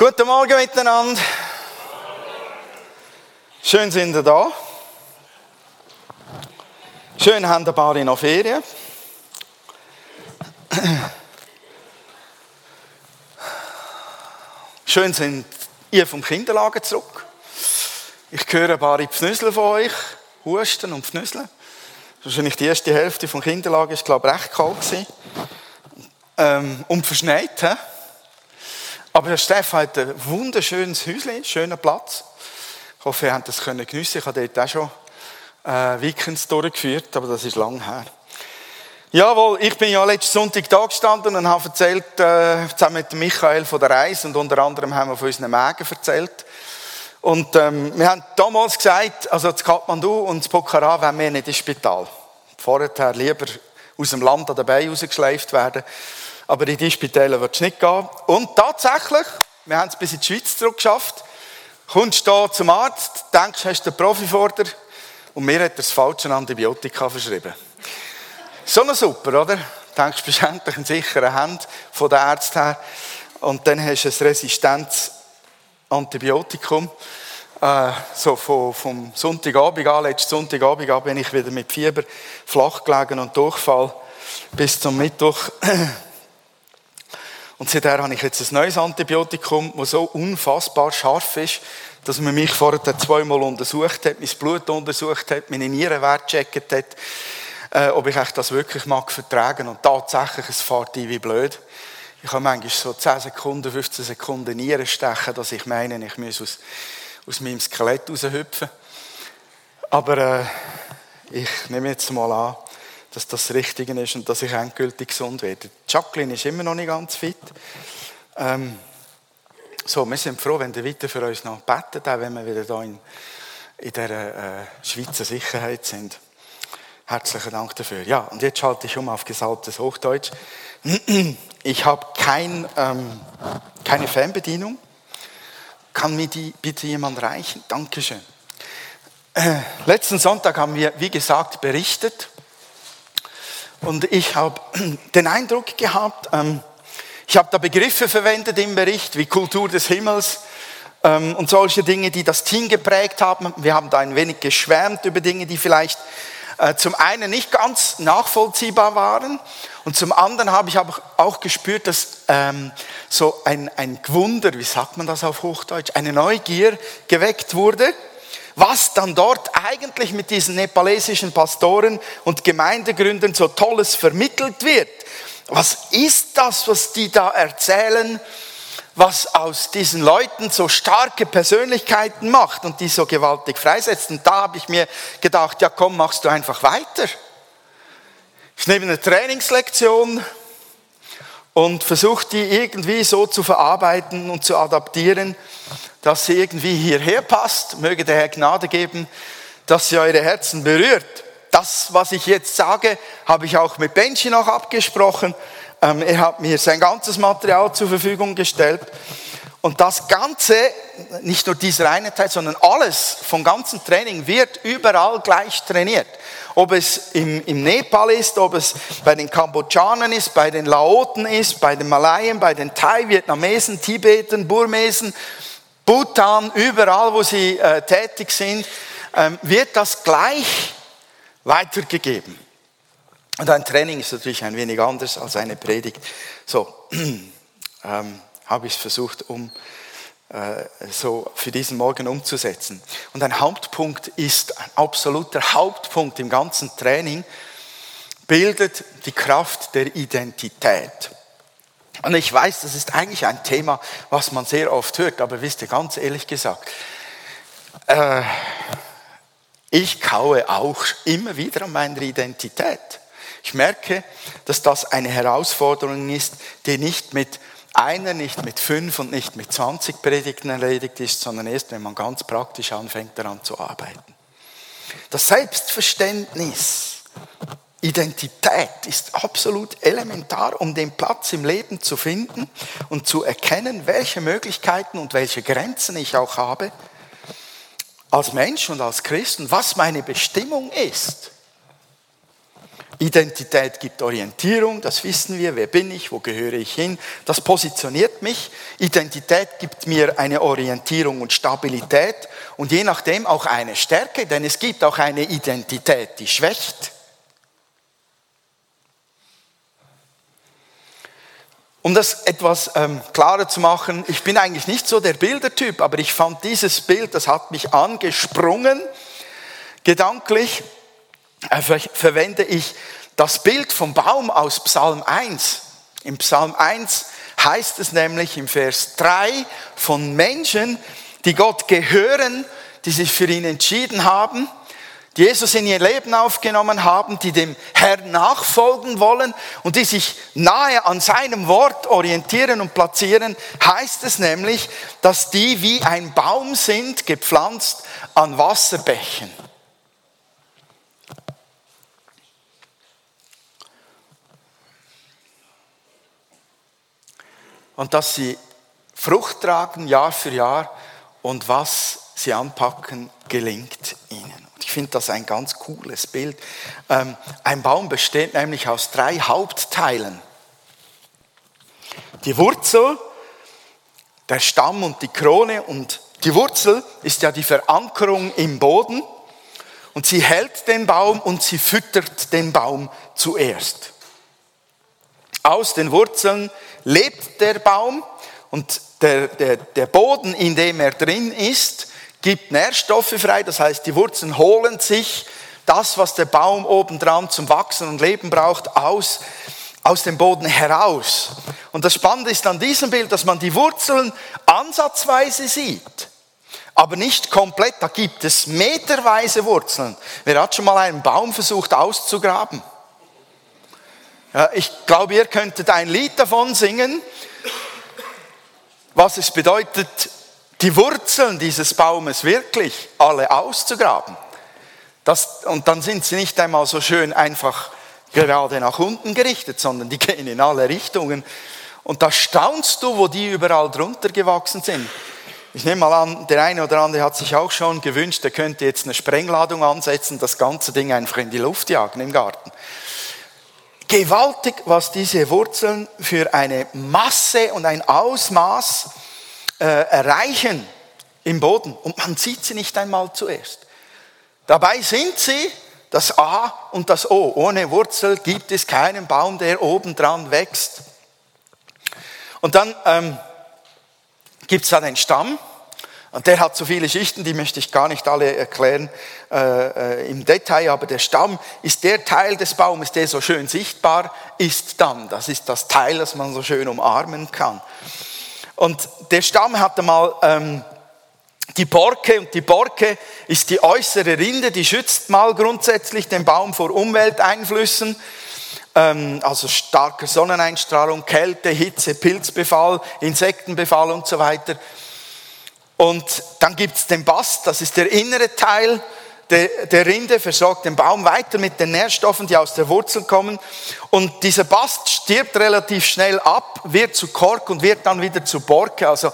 Guten Morgen miteinander. Schön sind ihr da. Schön haben ein paar noch Ferien. Schön sind ihr vom Kinderlager zurück. Ich höre ein paar Pfnüsel von euch, Husten und Pfnüseln. Wahrscheinlich die erste Hälfte vom Kinderlager war, glaube ich, recht kalt. Ähm, und verschneit. He? Aber der Steff hat ein wunderschönes Häuschen, schöner Platz. Ich hoffe, ihr habt das können geniessen. Ich habe dort auch schon äh, Weekends durchgeführt, aber das ist lang her. Jawohl, ich bin ja letzten Sonntag da gestanden und habe erzählt, äh, zusammen mit Michael von der Reise und unter anderem haben wir von unseren Mägen erzählt. Und ähm, wir haben damals gesagt, also das Kathmandu und das Pokhara wollen wir nicht ins Spital. Vorher lieber aus dem Land an den Beinen rausgeschleift werden. Aber in die Spitäler wird es nicht gehen. Und tatsächlich, wir haben es bis in die Schweiz zurückgeschafft. Kommst du zum Arzt, denkst, hast du einen Profi vor dir und mir hat er das falsche Antibiotika verschrieben. So eine super, oder? Denkst, bist endlich in sicheren Händen von der Arzt her. Und dann hast du ein resistentes Antibiotikum. Äh, so vom, vom Sonntagabend an, letzten Sonntagabend an, bin ich wieder mit Fieber flach gelegen und Durchfall bis zum Mittwoch. Und seither habe ich jetzt ein neues Antibiotikum, das so unfassbar scharf ist, dass man mich vorher zweimal untersucht hat, mein Blut untersucht hat, meine Nierenwert gecheckt hat, äh, ob ich das wirklich mag vertragen. Und tatsächlich, es fährt ein wie blöd. Ich habe manchmal so 10 Sekunden, 15 Sekunden Nieren stechen, dass ich meine, ich muss aus, aus meinem Skelett raushüpfen. Aber äh, ich nehme jetzt mal an, dass das Richtige ist und dass ich endgültig gesund werde. Jacqueline ist immer noch nicht ganz fit. Ähm, so, wir sind froh, wenn ihr weiter für uns noch betet, auch wenn wir wieder hier in, in dieser äh, Schweizer Sicherheit sind. Herzlichen Dank dafür. Ja, und jetzt schalte ich um auf gesalbtes Hochdeutsch. Ich habe kein, ähm, keine Fernbedienung. Kann mir die bitte jemand reichen? Dankeschön. Äh, letzten Sonntag haben wir, wie gesagt, berichtet und ich habe den Eindruck gehabt, ähm, ich habe da Begriffe verwendet im Bericht, wie Kultur des Himmels ähm, und solche Dinge, die das Team geprägt haben. Wir haben da ein wenig geschwärmt über Dinge, die vielleicht äh, zum einen nicht ganz nachvollziehbar waren und zum anderen habe ich aber auch gespürt, dass ähm, so ein, ein Gewunder, wie sagt man das auf Hochdeutsch, eine Neugier geweckt wurde was dann dort eigentlich mit diesen nepalesischen Pastoren und Gemeindegründern so Tolles vermittelt wird. Was ist das, was die da erzählen, was aus diesen Leuten so starke Persönlichkeiten macht und die so gewaltig freisetzt? Und da habe ich mir gedacht, ja komm, machst du einfach weiter. Ich nehme eine Trainingslektion und versuche die irgendwie so zu verarbeiten und zu adaptieren, dass sie irgendwie hierher passt. Möge der Herr Gnade geben, dass sie eure Herzen berührt. Das, was ich jetzt sage, habe ich auch mit Benji noch abgesprochen. Ähm, er hat mir sein ganzes Material zur Verfügung gestellt. Und das Ganze, nicht nur dieser eine Teil, sondern alles vom ganzen Training wird überall gleich trainiert. Ob es im, im Nepal ist, ob es bei den Kambodschanern ist, bei den Laoten ist, bei den Malayen, bei den Thai, Vietnamesen, Tibeten, Burmesen, Bhutan, überall, wo sie äh, tätig sind, ähm, wird das gleich weitergegeben. Und ein Training ist natürlich ein wenig anders als eine Predigt. So ähm, habe ich es versucht, um äh, so für diesen Morgen umzusetzen. Und ein Hauptpunkt ist, ein absoluter Hauptpunkt im ganzen Training, bildet die Kraft der Identität. Und ich weiß, das ist eigentlich ein Thema, was man sehr oft hört, aber wisst ihr, ganz ehrlich gesagt, äh, ich kaue auch immer wieder an meiner Identität. Ich merke, dass das eine Herausforderung ist, die nicht mit einer, nicht mit fünf und nicht mit 20 Predigten erledigt ist, sondern erst, wenn man ganz praktisch anfängt, daran zu arbeiten. Das Selbstverständnis Identität ist absolut elementar, um den Platz im Leben zu finden und zu erkennen, welche Möglichkeiten und welche Grenzen ich auch habe als Mensch und als Christ und was meine Bestimmung ist. Identität gibt Orientierung, das wissen wir, wer bin ich, wo gehöre ich hin, das positioniert mich. Identität gibt mir eine Orientierung und Stabilität und je nachdem auch eine Stärke, denn es gibt auch eine Identität, die schwächt. Um das etwas ähm, klarer zu machen, ich bin eigentlich nicht so der Bildertyp, aber ich fand dieses Bild, das hat mich angesprungen, gedanklich äh, verwende ich das Bild vom Baum aus Psalm 1. Im Psalm 1 heißt es nämlich im Vers 3 von Menschen, die Gott gehören, die sich für ihn entschieden haben, Jesus in ihr Leben aufgenommen haben, die dem Herrn nachfolgen wollen und die sich nahe an seinem Wort orientieren und platzieren, heißt es nämlich, dass die wie ein Baum sind, gepflanzt an Wasserbächen. und dass sie Frucht tragen Jahr für Jahr und was sie anpacken, gelingt ihnen. Finde das ein ganz cooles Bild. Ähm, ein Baum besteht nämlich aus drei Hauptteilen. Die Wurzel, der Stamm und die Krone und die Wurzel ist ja die Verankerung im Boden und sie hält den Baum und sie füttert den Baum zuerst. Aus den Wurzeln lebt der Baum und der, der, der Boden, in dem er drin ist, gibt Nährstoffe frei. Das heißt, die Wurzeln holen sich das, was der Baum obendran zum Wachsen und Leben braucht, aus, aus dem Boden heraus. Und das Spannende ist an diesem Bild, dass man die Wurzeln ansatzweise sieht, aber nicht komplett. Da gibt es meterweise Wurzeln. Wer hat schon mal einen Baum versucht auszugraben? Ja, ich glaube, ihr könntet ein Lied davon singen, was es bedeutet, die Wurzeln dieses Baumes wirklich alle auszugraben. Das, und dann sind sie nicht einmal so schön einfach gerade nach unten gerichtet, sondern die gehen in alle Richtungen. Und da staunst du, wo die überall drunter gewachsen sind. Ich nehme mal an, der eine oder andere hat sich auch schon gewünscht, er könnte jetzt eine Sprengladung ansetzen, das ganze Ding einfach in die Luft jagen im Garten. Gewaltig, was diese Wurzeln für eine Masse und ein Ausmaß äh, erreichen im Boden. Und man sieht sie nicht einmal zuerst. Dabei sind sie das A und das O. Ohne Wurzel gibt es keinen Baum, der obendran wächst. Und dann ähm, gibt es da den Stamm. Und der hat so viele Schichten, die möchte ich gar nicht alle erklären äh, äh, im Detail, aber der Stamm ist der Teil des Baumes, der so schön sichtbar ist dann. Das ist das Teil, das man so schön umarmen kann. Und der Stamm hatte mal ähm, die Borke und die Borke ist die äußere Rinde, die schützt mal grundsätzlich den Baum vor Umwelteinflüssen ähm, also starke Sonneneinstrahlung, Kälte, Hitze, Pilzbefall, Insektenbefall und so weiter. Und dann gibt es den Bast, das ist der innere Teil der, der Rinde, versorgt den Baum weiter mit den Nährstoffen, die aus der Wurzel kommen. Und dieser Bast stirbt relativ schnell ab, wird zu Kork und wird dann wieder zu Borke. Also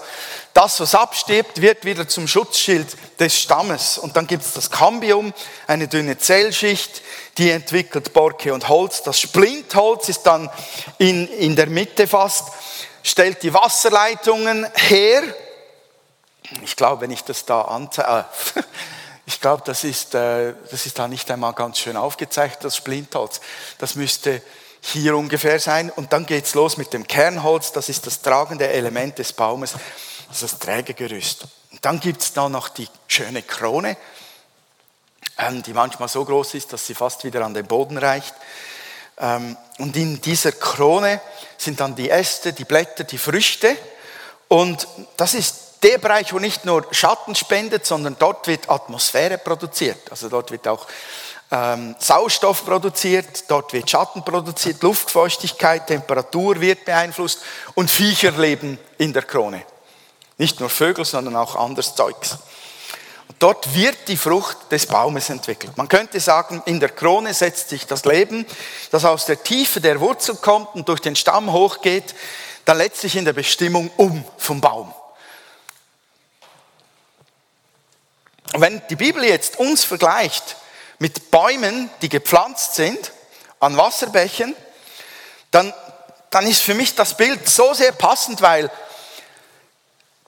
das, was abstirbt, wird wieder zum Schutzschild des Stammes. Und dann gibt es das Cambium, eine dünne Zellschicht, die entwickelt Borke und Holz. Das Splintholz ist dann in, in der Mitte fast, stellt die Wasserleitungen her ich glaube, wenn ich das da anzeige, äh, ich glaube, das ist, äh, das ist da nicht einmal ganz schön aufgezeichnet, das Splintholz. Das müsste hier ungefähr sein. Und dann geht es los mit dem Kernholz, das ist das tragende Element des Baumes, das ist das Trägergerüst. Und dann gibt es da noch die schöne Krone, ähm, die manchmal so groß ist, dass sie fast wieder an den Boden reicht. Ähm, und in dieser Krone sind dann die Äste, die Blätter, die Früchte. Und das ist der Bereich, wo nicht nur Schatten spendet, sondern dort wird Atmosphäre produziert. Also dort wird auch ähm, Sauerstoff produziert, dort wird Schatten produziert, Luftfeuchtigkeit, Temperatur wird beeinflusst und Viecher leben in der Krone. Nicht nur Vögel, sondern auch anderes Zeugs. Und dort wird die Frucht des Baumes entwickelt. Man könnte sagen, in der Krone setzt sich das Leben, das aus der Tiefe der Wurzel kommt und durch den Stamm hochgeht, dann letztlich in der Bestimmung um vom Baum. Und wenn die Bibel jetzt uns vergleicht mit Bäumen, die gepflanzt sind, an Wasserbächen, dann, dann ist für mich das Bild so sehr passend, weil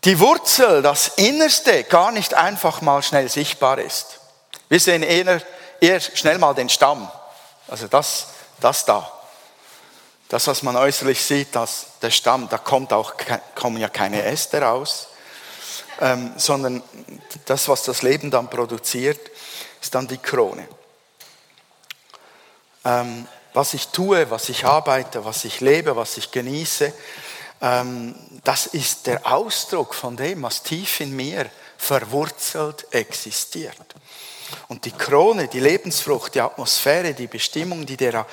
die Wurzel, das Innerste, gar nicht einfach mal schnell sichtbar ist. Wir sehen eher, eher schnell mal den Stamm. Also das, das da. Das, was man äußerlich sieht, das, der Stamm, da kommt auch, kommen ja keine Äste raus, ähm, sondern das, was das Leben dann produziert, ist dann die Krone. Ähm, was ich tue, was ich arbeite, was ich lebe, was ich genieße, ähm, das ist der Ausdruck von dem, was tief in mir verwurzelt existiert. Und die Krone, die Lebensfrucht, die Atmosphäre, die Bestimmung, die da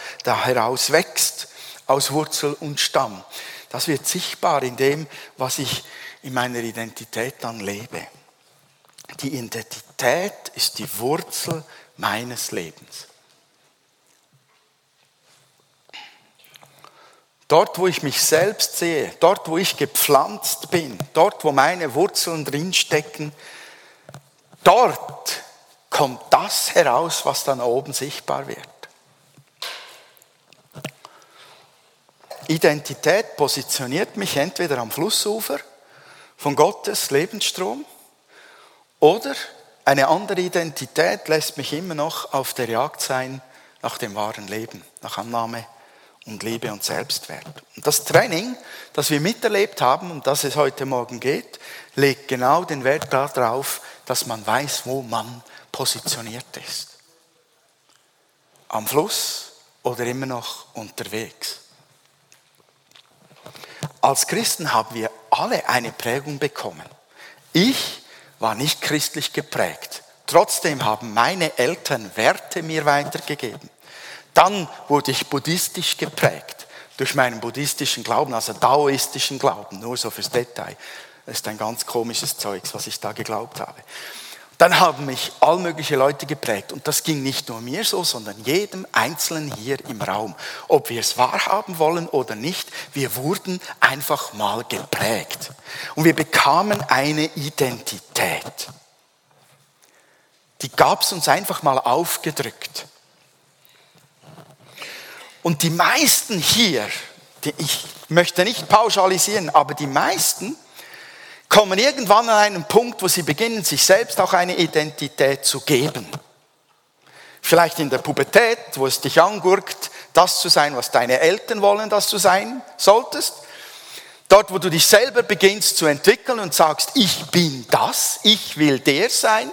heraus wächst, aus Wurzel und Stamm, das wird sichtbar in dem, was ich in meiner Identität dann lebe. Die Identität ist die Wurzel meines Lebens. Dort, wo ich mich selbst sehe, dort, wo ich gepflanzt bin, dort, wo meine Wurzeln drinstecken, dort kommt das heraus, was dann oben sichtbar wird. Identität positioniert mich entweder am Flussufer von Gottes Lebensstrom oder eine andere Identität lässt mich immer noch auf der Jagd sein nach dem wahren Leben, nach Annahme und Liebe und Selbstwert. Und das Training, das wir miterlebt haben, um das es heute Morgen geht, legt genau den Wert darauf, dass man weiß, wo man positioniert ist. Am Fluss oder immer noch unterwegs. Als Christen haben wir alle eine Prägung bekommen. Ich war nicht christlich geprägt. Trotzdem haben meine Eltern Werte mir weitergegeben. Dann wurde ich buddhistisch geprägt durch meinen buddhistischen Glauben, also daoistischen Glauben, nur so fürs Detail. Das ist ein ganz komisches Zeugs, was ich da geglaubt habe. Dann haben mich all mögliche Leute geprägt. Und das ging nicht nur mir so, sondern jedem Einzelnen hier im Raum. Ob wir es wahrhaben wollen oder nicht, wir wurden einfach mal geprägt. Und wir bekamen eine Identität. Die gab es uns einfach mal aufgedrückt. Und die meisten hier, ich möchte nicht pauschalisieren, aber die meisten kommen irgendwann an einen Punkt, wo sie beginnen, sich selbst auch eine Identität zu geben. Vielleicht in der Pubertät, wo es dich angurkt, das zu sein, was deine Eltern wollen, dass du sein solltest. Dort, wo du dich selber beginnst zu entwickeln und sagst, ich bin das, ich will der sein.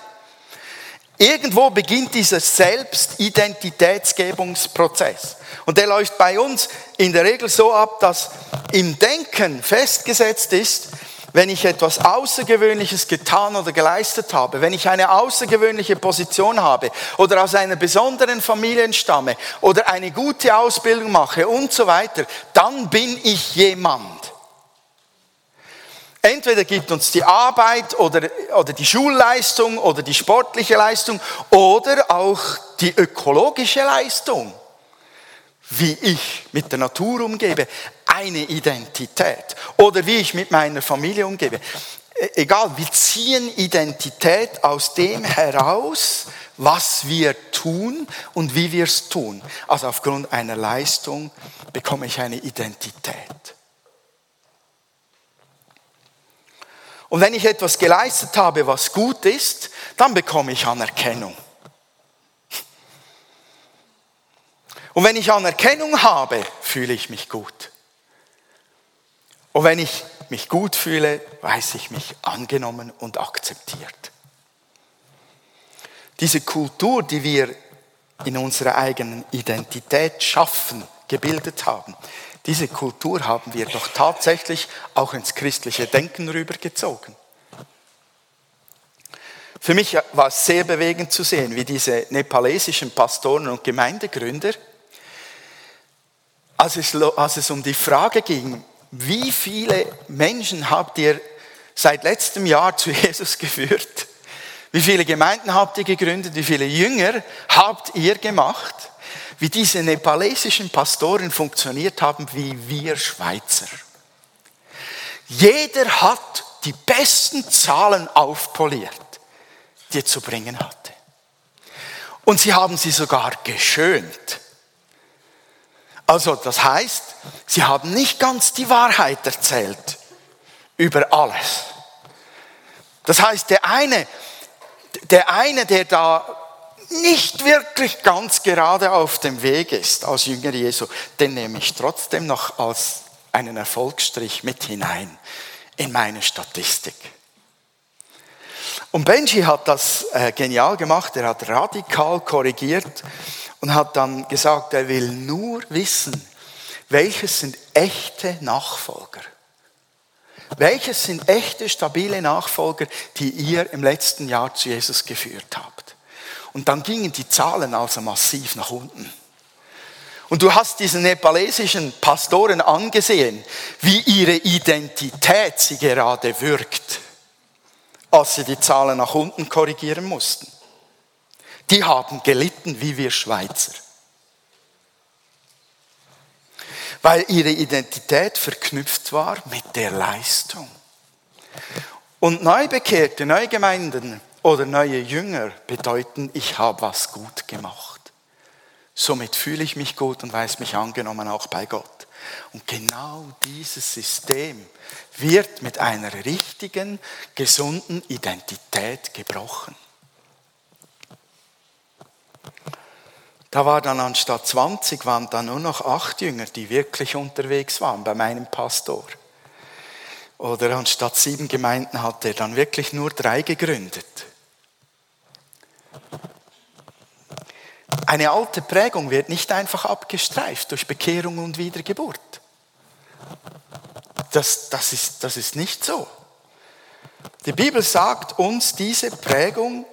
Irgendwo beginnt dieser Selbstidentitätsgebungsprozess. Und der läuft bei uns in der Regel so ab, dass im Denken festgesetzt ist, wenn ich etwas Außergewöhnliches getan oder geleistet habe, wenn ich eine außergewöhnliche Position habe oder aus einer besonderen Familie stamme oder eine gute Ausbildung mache und so weiter, dann bin ich jemand. Entweder gibt uns die Arbeit oder, oder die Schulleistung oder die sportliche Leistung oder auch die ökologische Leistung, wie ich mit der Natur umgebe, eine Identität oder wie ich mit meiner Familie umgebe. E, egal, wir ziehen Identität aus dem heraus, was wir tun und wie wir es tun. Also aufgrund einer Leistung bekomme ich eine Identität. Und wenn ich etwas geleistet habe, was gut ist, dann bekomme ich Anerkennung. Und wenn ich Anerkennung habe, fühle ich mich gut. Und wenn ich mich gut fühle, weiß ich mich angenommen und akzeptiert. Diese Kultur, die wir in unserer eigenen Identität schaffen, gebildet haben, diese Kultur haben wir doch tatsächlich auch ins christliche Denken rübergezogen. Für mich war es sehr bewegend zu sehen, wie diese nepalesischen Pastoren und Gemeindegründer, als es, als es um die Frage ging, wie viele Menschen habt ihr seit letztem Jahr zu Jesus geführt? Wie viele Gemeinden habt ihr gegründet? Wie viele Jünger habt ihr gemacht? wie diese nepalesischen Pastoren funktioniert haben, wie wir Schweizer. Jeder hat die besten Zahlen aufpoliert, die er zu bringen hatte. Und sie haben sie sogar geschönt. Also das heißt, sie haben nicht ganz die Wahrheit erzählt über alles. Das heißt, der eine, der eine, der da nicht wirklich ganz gerade auf dem Weg ist als Jünger Jesu, den nehme ich trotzdem noch als einen Erfolgsstrich mit hinein in meine Statistik. Und Benji hat das äh, genial gemacht, er hat radikal korrigiert und hat dann gesagt, er will nur wissen, welches sind echte Nachfolger. Welches sind echte, stabile Nachfolger, die ihr im letzten Jahr zu Jesus geführt habt? Und dann gingen die Zahlen also massiv nach unten. Und du hast diesen nepalesischen Pastoren angesehen, wie ihre Identität sie gerade wirkt, als sie die Zahlen nach unten korrigieren mussten. Die haben gelitten wie wir Schweizer. Weil ihre Identität verknüpft war mit der Leistung. Und Neubekehrte, Neugemeinden oder neue Jünger bedeuten, ich habe was gut gemacht. Somit fühle ich mich gut und weiß mich angenommen auch bei Gott. Und genau dieses System wird mit einer richtigen, gesunden Identität gebrochen. Da war dann anstatt 20 waren dann nur noch acht Jünger, die wirklich unterwegs waren bei meinem Pastor. Oder anstatt sieben Gemeinden hat er dann wirklich nur drei gegründet. Eine alte Prägung wird nicht einfach abgestreift durch Bekehrung und Wiedergeburt. Das, das, ist, das ist nicht so. Die Bibel sagt uns, diese Prägung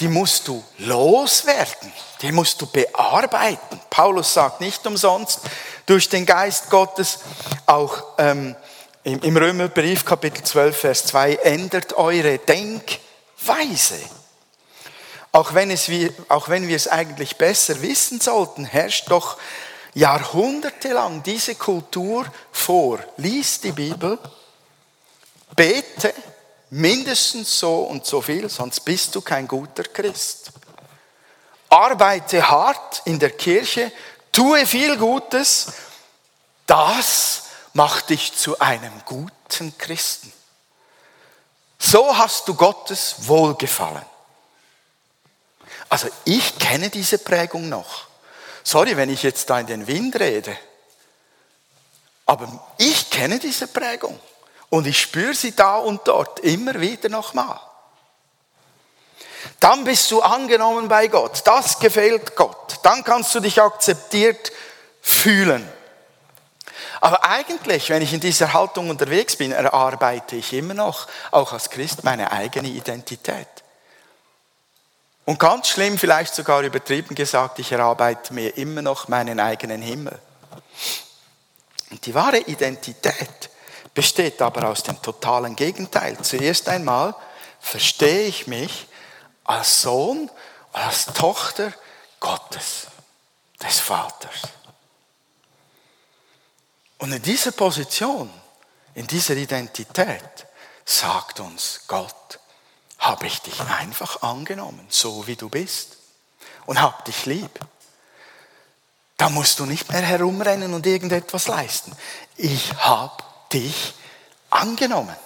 die musst du loswerden, die musst du bearbeiten. Paulus sagt nicht umsonst, durch den Geist Gottes, auch ähm, im, im Römerbrief Kapitel 12, Vers 2, ändert eure Denkweise. Auch wenn, es, auch wenn wir es eigentlich besser wissen sollten, herrscht doch jahrhundertelang diese Kultur vor. Lies die Bibel, bete, mindestens so und so viel, sonst bist du kein guter Christ. Arbeite hart in der Kirche, tue viel Gutes, das macht dich zu einem guten Christen. So hast du Gottes Wohlgefallen. Also ich kenne diese Prägung noch. Sorry, wenn ich jetzt da in den Wind rede. Aber ich kenne diese Prägung. Und ich spüre sie da und dort immer wieder nochmal. Dann bist du angenommen bei Gott. Das gefällt Gott. Dann kannst du dich akzeptiert fühlen. Aber eigentlich, wenn ich in dieser Haltung unterwegs bin, erarbeite ich immer noch, auch als Christ, meine eigene Identität. Und ganz schlimm, vielleicht sogar übertrieben gesagt, ich erarbeite mir immer noch meinen eigenen Himmel. Und die wahre Identität besteht aber aus dem totalen Gegenteil. Zuerst einmal verstehe ich mich als Sohn, als Tochter Gottes, des Vaters. Und in dieser Position, in dieser Identität sagt uns Gott, habe ich dich einfach angenommen, so wie du bist und habe dich lieb. Da musst du nicht mehr herumrennen und irgendetwas leisten. Ich habe dich angenommen.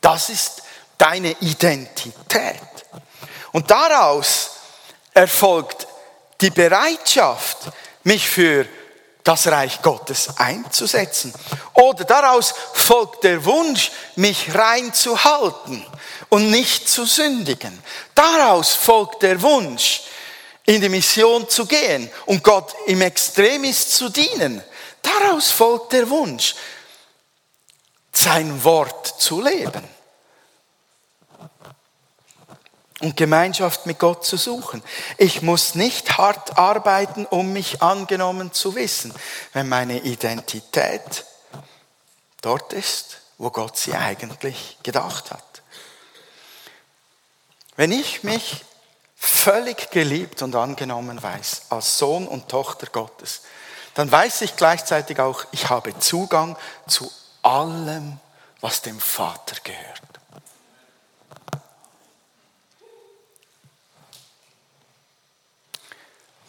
Das ist deine Identität. Und daraus erfolgt die Bereitschaft, mich für das Reich Gottes einzusetzen. Oder daraus folgt der Wunsch, mich rein zu halten und nicht zu sündigen. Daraus folgt der Wunsch, in die Mission zu gehen und Gott im Extremis zu dienen. Daraus folgt der Wunsch, sein Wort zu leben und Gemeinschaft mit Gott zu suchen. Ich muss nicht hart arbeiten, um mich angenommen zu wissen, wenn meine Identität dort ist, wo Gott sie eigentlich gedacht hat. Wenn ich mich völlig geliebt und angenommen weiß als Sohn und Tochter Gottes, dann weiß ich gleichzeitig auch, ich habe Zugang zu allem, was dem Vater gehört.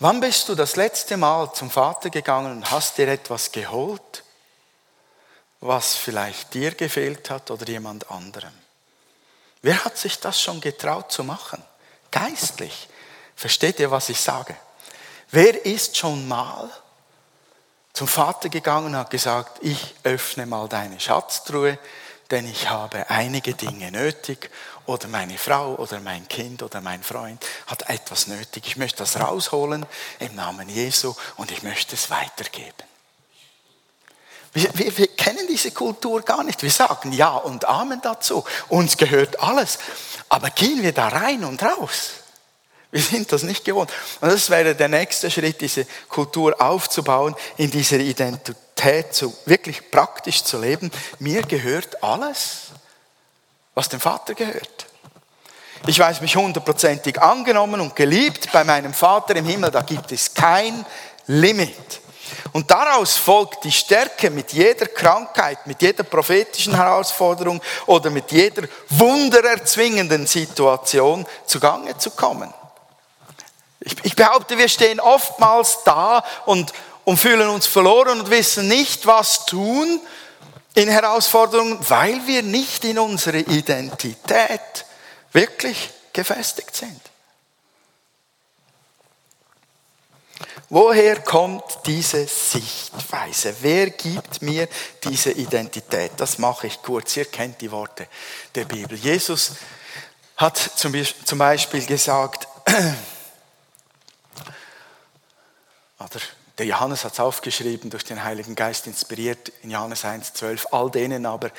Wann bist du das letzte Mal zum Vater gegangen und hast dir etwas geholt, was vielleicht dir gefehlt hat oder jemand anderem? Wer hat sich das schon getraut zu machen? Geistlich. Versteht ihr, was ich sage? Wer ist schon mal zum Vater gegangen und hat gesagt, ich öffne mal deine Schatztruhe, denn ich habe einige Dinge nötig oder meine Frau oder mein Kind oder mein Freund hat etwas nötig. Ich möchte das rausholen im Namen Jesu und ich möchte es weitergeben. Wir, wir, wir, kennen diese Kultur gar nicht. Wir sagen Ja und Amen dazu. Uns gehört alles. Aber gehen wir da rein und raus? Wir sind das nicht gewohnt. Und das wäre der nächste Schritt, diese Kultur aufzubauen, in dieser Identität zu, wirklich praktisch zu leben. Mir gehört alles, was dem Vater gehört. Ich weiß mich hundertprozentig angenommen und geliebt bei meinem Vater im Himmel. Da gibt es kein Limit. Und daraus folgt die Stärke, mit jeder Krankheit, mit jeder prophetischen Herausforderung oder mit jeder wundererzwingenden Situation zugange zu kommen. Ich, behaupte, wir stehen oftmals da und, und fühlen uns verloren und wissen nicht, was tun in Herausforderungen, weil wir nicht in unserer Identität wirklich gefestigt sind. Woher kommt diese Sichtweise? Wer gibt mir diese Identität? Das mache ich kurz. Ihr kennt die Worte der Bibel. Jesus hat zum Beispiel gesagt, oder der Johannes hat es aufgeschrieben, durch den Heiligen Geist inspiriert, in Johannes 1,12. All denen aber,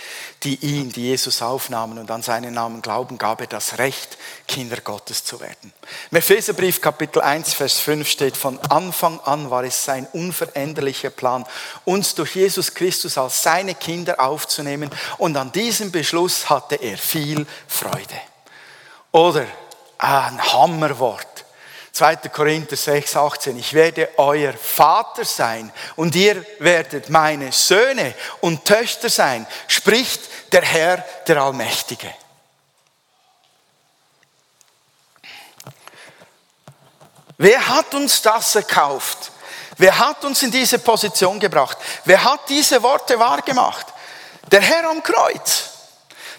die ihn, die Jesus aufnahmen und an seinen Namen glauben, gab er das Recht, Kinder Gottes zu werden. Im Epheserbrief Kapitel 1, Vers 5 steht, von Anfang an war es sein unveränderlicher Plan, uns durch Jesus Christus als seine Kinder aufzunehmen und an diesem Beschluss hatte er viel Freude. Oder ein Hammerwort 2. Korinther 6, 18. Ich werde euer Vater sein und ihr werdet meine Söhne und Töchter sein, spricht der Herr, der Allmächtige. Wer hat uns das erkauft? Wer hat uns in diese Position gebracht? Wer hat diese Worte wahrgemacht? Der Herr am Kreuz.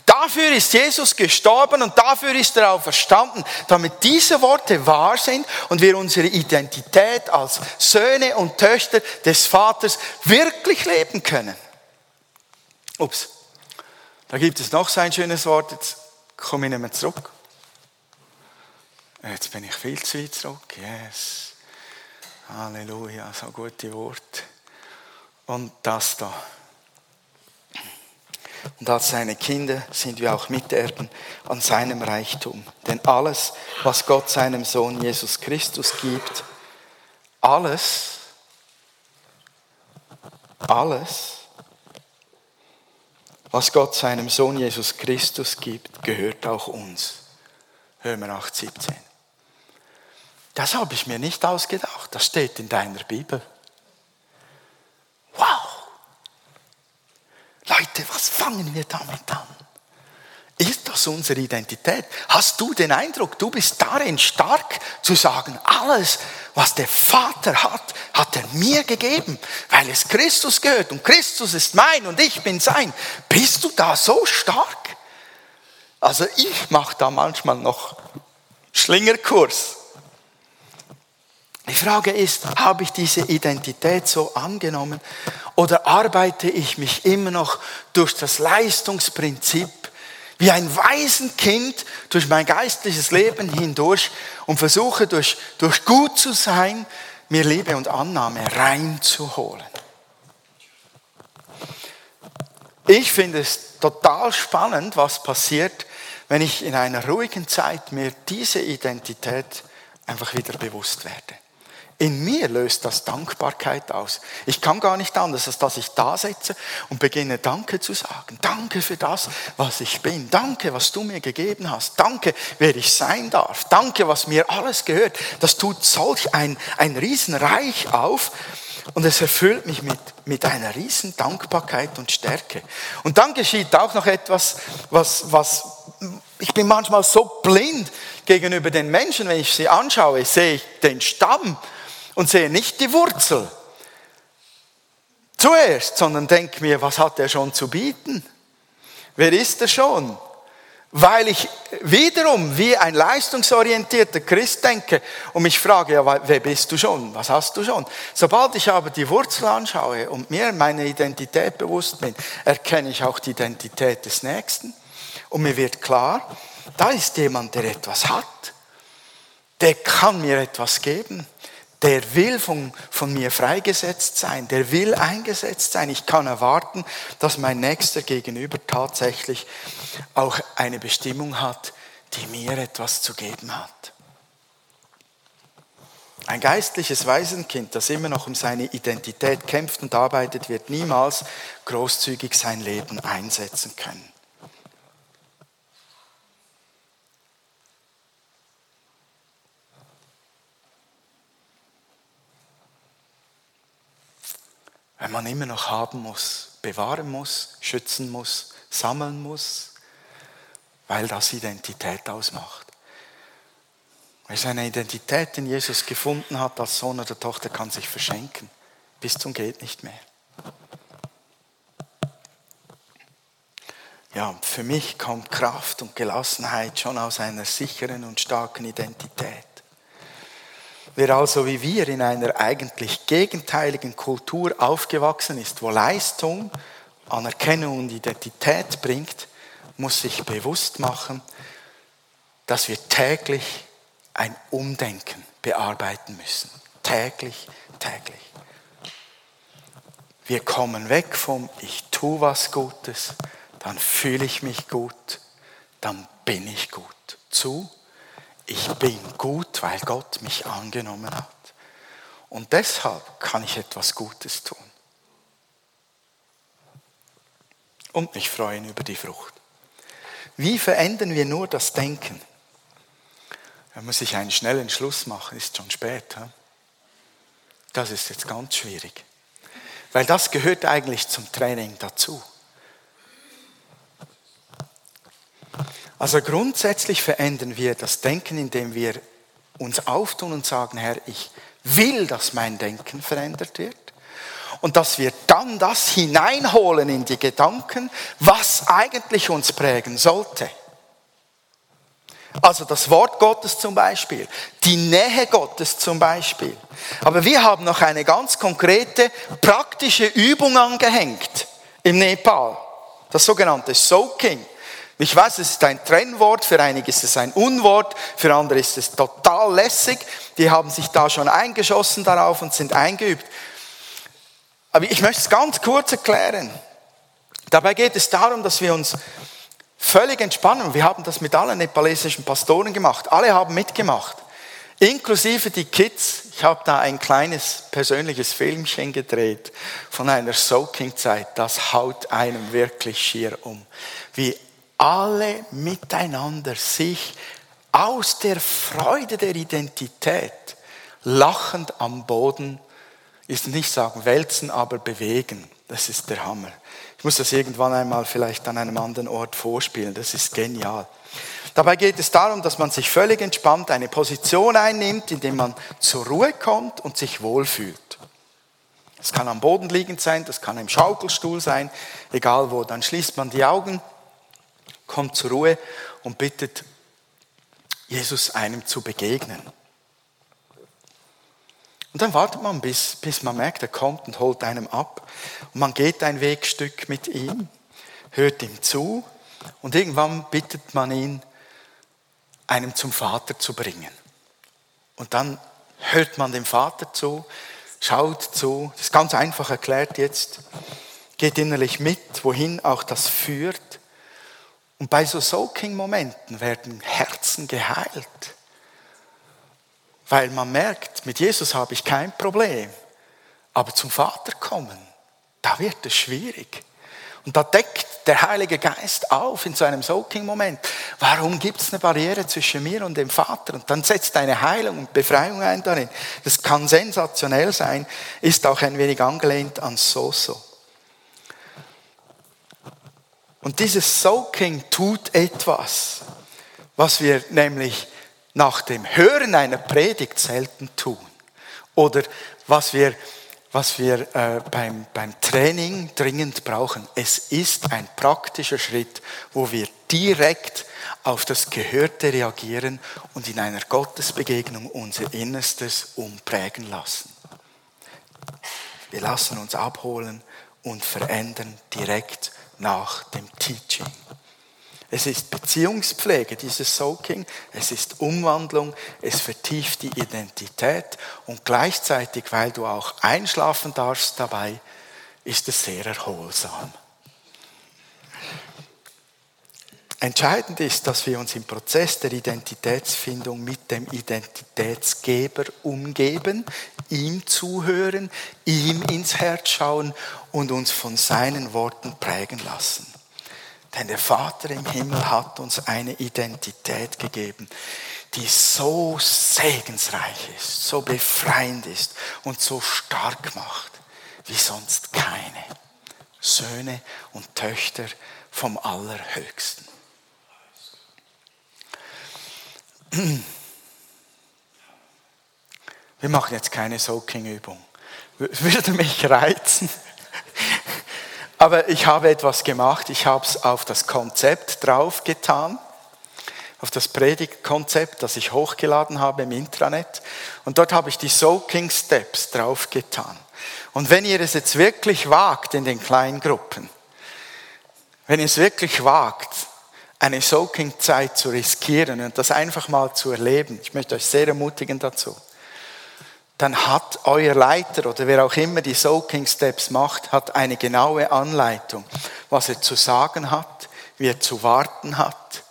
Dafür ist Jesus gestorben und dafür ist er auch verstanden, damit diese Worte wahr sind und wir unsere Identität als Söhne und Töchter des Vaters wirklich leben können. Ups, da gibt es noch so ein schönes Wort, jetzt komme ich nicht mehr zurück. Jetzt bin ich viel zu weit zurück, yes. Halleluja, so gute Worte. Und das da. Und als seine Kinder sind wir auch Miterben an seinem Reichtum. Denn alles, was Gott seinem Sohn Jesus Christus gibt, alles, alles, was Gott seinem Sohn Jesus Christus gibt, gehört auch uns. Wir 8, 17. Das habe ich mir nicht ausgedacht. Das steht in deiner Bibel. Leute, was fangen wir damit an? Ist das unsere Identität? Hast du den Eindruck, du bist darin stark zu sagen, alles, was der Vater hat, hat er mir gegeben, weil es Christus gehört und Christus ist mein und ich bin sein. Bist du da so stark? Also ich mache da manchmal noch Schlingerkurs. Die Frage ist, habe ich diese Identität so angenommen oder arbeite ich mich immer noch durch das Leistungsprinzip wie ein Waisenkind durch mein geistliches Leben hindurch und versuche durch, durch gut zu sein, mir Liebe und Annahme reinzuholen? Ich finde es total spannend, was passiert, wenn ich in einer ruhigen Zeit mir diese Identität einfach wieder bewusst werde. In mir löst das Dankbarkeit aus. Ich kann gar nicht anders, als dass ich da sitze und beginne Danke zu sagen. Danke für das, was ich bin. Danke, was du mir gegeben hast. Danke, wer ich sein darf. Danke, was mir alles gehört. Das tut solch ein, ein Riesenreich auf. Und es erfüllt mich mit, mit einer riesen Dankbarkeit und Stärke. Und dann geschieht auch noch etwas, was, was, ich bin manchmal so blind gegenüber den Menschen, wenn ich sie anschaue, sehe ich den Stamm und sehe nicht die Wurzel zuerst, sondern denke mir, was hat er schon zu bieten? Wer ist er schon? Weil ich wiederum wie ein leistungsorientierter Christ denke und mich frage, ja, wer bist du schon? Was hast du schon? Sobald ich aber die Wurzel anschaue und mir meine Identität bewusst bin, erkenne ich auch die Identität des Nächsten. Und mir wird klar, da ist jemand, der etwas hat. Der kann mir etwas geben der will von, von mir freigesetzt sein, der will eingesetzt sein. Ich kann erwarten, dass mein Nächster gegenüber tatsächlich auch eine Bestimmung hat, die mir etwas zu geben hat. Ein geistliches Waisenkind, das immer noch um seine Identität kämpft und arbeitet, wird niemals großzügig sein Leben einsetzen können. Wenn man immer noch haben muss, bewahren muss, schützen muss, sammeln muss, weil das Identität ausmacht. Wer seine Identität in Jesus gefunden hat als Sohn oder Tochter, kann sich verschenken. Bis zum geht nicht mehr. Ja, für mich kommt Kraft und Gelassenheit schon aus einer sicheren und starken Identität. Wer also wie wir in einer eigentlich gegenteiligen Kultur aufgewachsen ist, wo Leistung, Anerkennung und Identität bringt, muss sich bewusst machen, dass wir täglich ein Umdenken bearbeiten müssen. Täglich, täglich. Wir kommen weg vom Ich tue was Gutes, dann fühle ich mich gut, dann bin ich gut. Zu ich bin gut, weil Gott mich angenommen hat. Und deshalb kann ich etwas Gutes tun. Und mich freuen über die Frucht. Wie verändern wir nur das Denken? Da muss ich einen schnellen Schluss machen, ist schon spät. Das ist jetzt ganz schwierig. Weil das gehört eigentlich zum Training dazu. Also grundsätzlich verändern wir das Denken, indem wir uns auftun und sagen, Herr, ich will, dass mein Denken verändert wird. Und dass wir dann das hineinholen in die Gedanken, was eigentlich uns prägen sollte. Also das Wort Gottes zum Beispiel, die Nähe Gottes zum Beispiel. Aber wir haben noch eine ganz konkrete praktische Übung angehängt im Nepal, das sogenannte Soaking. Ich weiß, es ist ein Trennwort, für einige ist es ein Unwort, für andere ist es total lässig. Die haben sich da schon eingeschossen darauf und sind eingeübt. Aber ich möchte es ganz kurz erklären. Dabei geht es darum, dass wir uns völlig entspannen. Wir haben das mit allen nepalesischen Pastoren gemacht. Alle haben mitgemacht. Inklusive die Kids. Ich habe da ein kleines persönliches Filmchen gedreht von einer Soaking-Zeit. Das haut einem wirklich schier um. Wie alle miteinander sich aus der Freude der Identität lachend am Boden, ist nicht sagen wälzen, aber bewegen. Das ist der Hammer. Ich muss das irgendwann einmal vielleicht an einem anderen Ort vorspielen. Das ist genial. Dabei geht es darum, dass man sich völlig entspannt eine Position einnimmt, indem man zur Ruhe kommt und sich wohlfühlt. Das kann am Boden liegend sein, das kann im Schaukelstuhl sein, egal wo. Dann schließt man die Augen kommt zur Ruhe und bittet Jesus einem zu begegnen. Und dann wartet man, bis, bis man merkt, er kommt und holt einem ab. Und man geht ein Wegstück mit ihm, hört ihm zu und irgendwann bittet man ihn, einem zum Vater zu bringen. Und dann hört man dem Vater zu, schaut zu, das ist ganz einfach erklärt jetzt, geht innerlich mit, wohin auch das führt. Und bei so Soaking-Momenten werden Herzen geheilt. Weil man merkt, mit Jesus habe ich kein Problem. Aber zum Vater kommen, da wird es schwierig. Und da deckt der Heilige Geist auf in so einem Soaking-Moment. Warum gibt es eine Barriere zwischen mir und dem Vater? Und dann setzt eine Heilung und Befreiung ein darin. Das kann sensationell sein, ist auch ein wenig angelehnt an So-So. Und dieses Soaking tut etwas, was wir nämlich nach dem Hören einer Predigt selten tun. Oder was wir, was wir äh, beim, beim Training dringend brauchen. Es ist ein praktischer Schritt, wo wir direkt auf das Gehörte reagieren und in einer Gottesbegegnung unser Innerstes umprägen lassen. Wir lassen uns abholen und verändern direkt nach dem Teaching. Es ist Beziehungspflege, dieses Soaking, es ist Umwandlung, es vertieft die Identität und gleichzeitig, weil du auch einschlafen darfst dabei, ist es sehr erholsam. Entscheidend ist, dass wir uns im Prozess der Identitätsfindung mit dem Identitätsgeber umgeben, ihm zuhören, ihm ins Herz schauen und uns von seinen Worten prägen lassen. Denn der Vater im Himmel hat uns eine Identität gegeben, die so segensreich ist, so befreiend ist und so stark macht wie sonst keine. Söhne und Töchter vom Allerhöchsten. Wir machen jetzt keine Soaking-Übung. Würde mich reizen. Aber ich habe etwas gemacht. Ich habe es auf das Konzept draufgetan, auf das Predigtkonzept, das ich hochgeladen habe im Intranet. Und dort habe ich die Soaking Steps draufgetan. Und wenn ihr es jetzt wirklich wagt in den kleinen Gruppen, wenn ihr es wirklich wagt, eine Soaking-Zeit zu riskieren und das einfach mal zu erleben, ich möchte euch sehr ermutigen dazu, dann hat euer Leiter oder wer auch immer die Soaking Steps macht, hat eine genaue Anleitung, was er zu sagen hat, wie er zu warten hat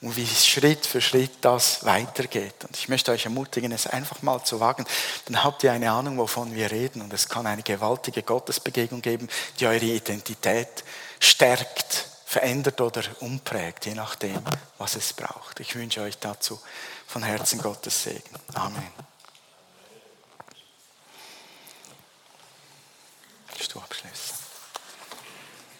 und wie Schritt für Schritt das weitergeht. Und ich möchte euch ermutigen, es einfach mal zu wagen. Dann habt ihr eine Ahnung, wovon wir reden. Und es kann eine gewaltige Gottesbegegnung geben, die eure Identität stärkt, verändert oder umprägt, je nachdem, was es braucht. Ich wünsche euch dazu von Herzen Gottes Segen. Amen. Bist du abschließen?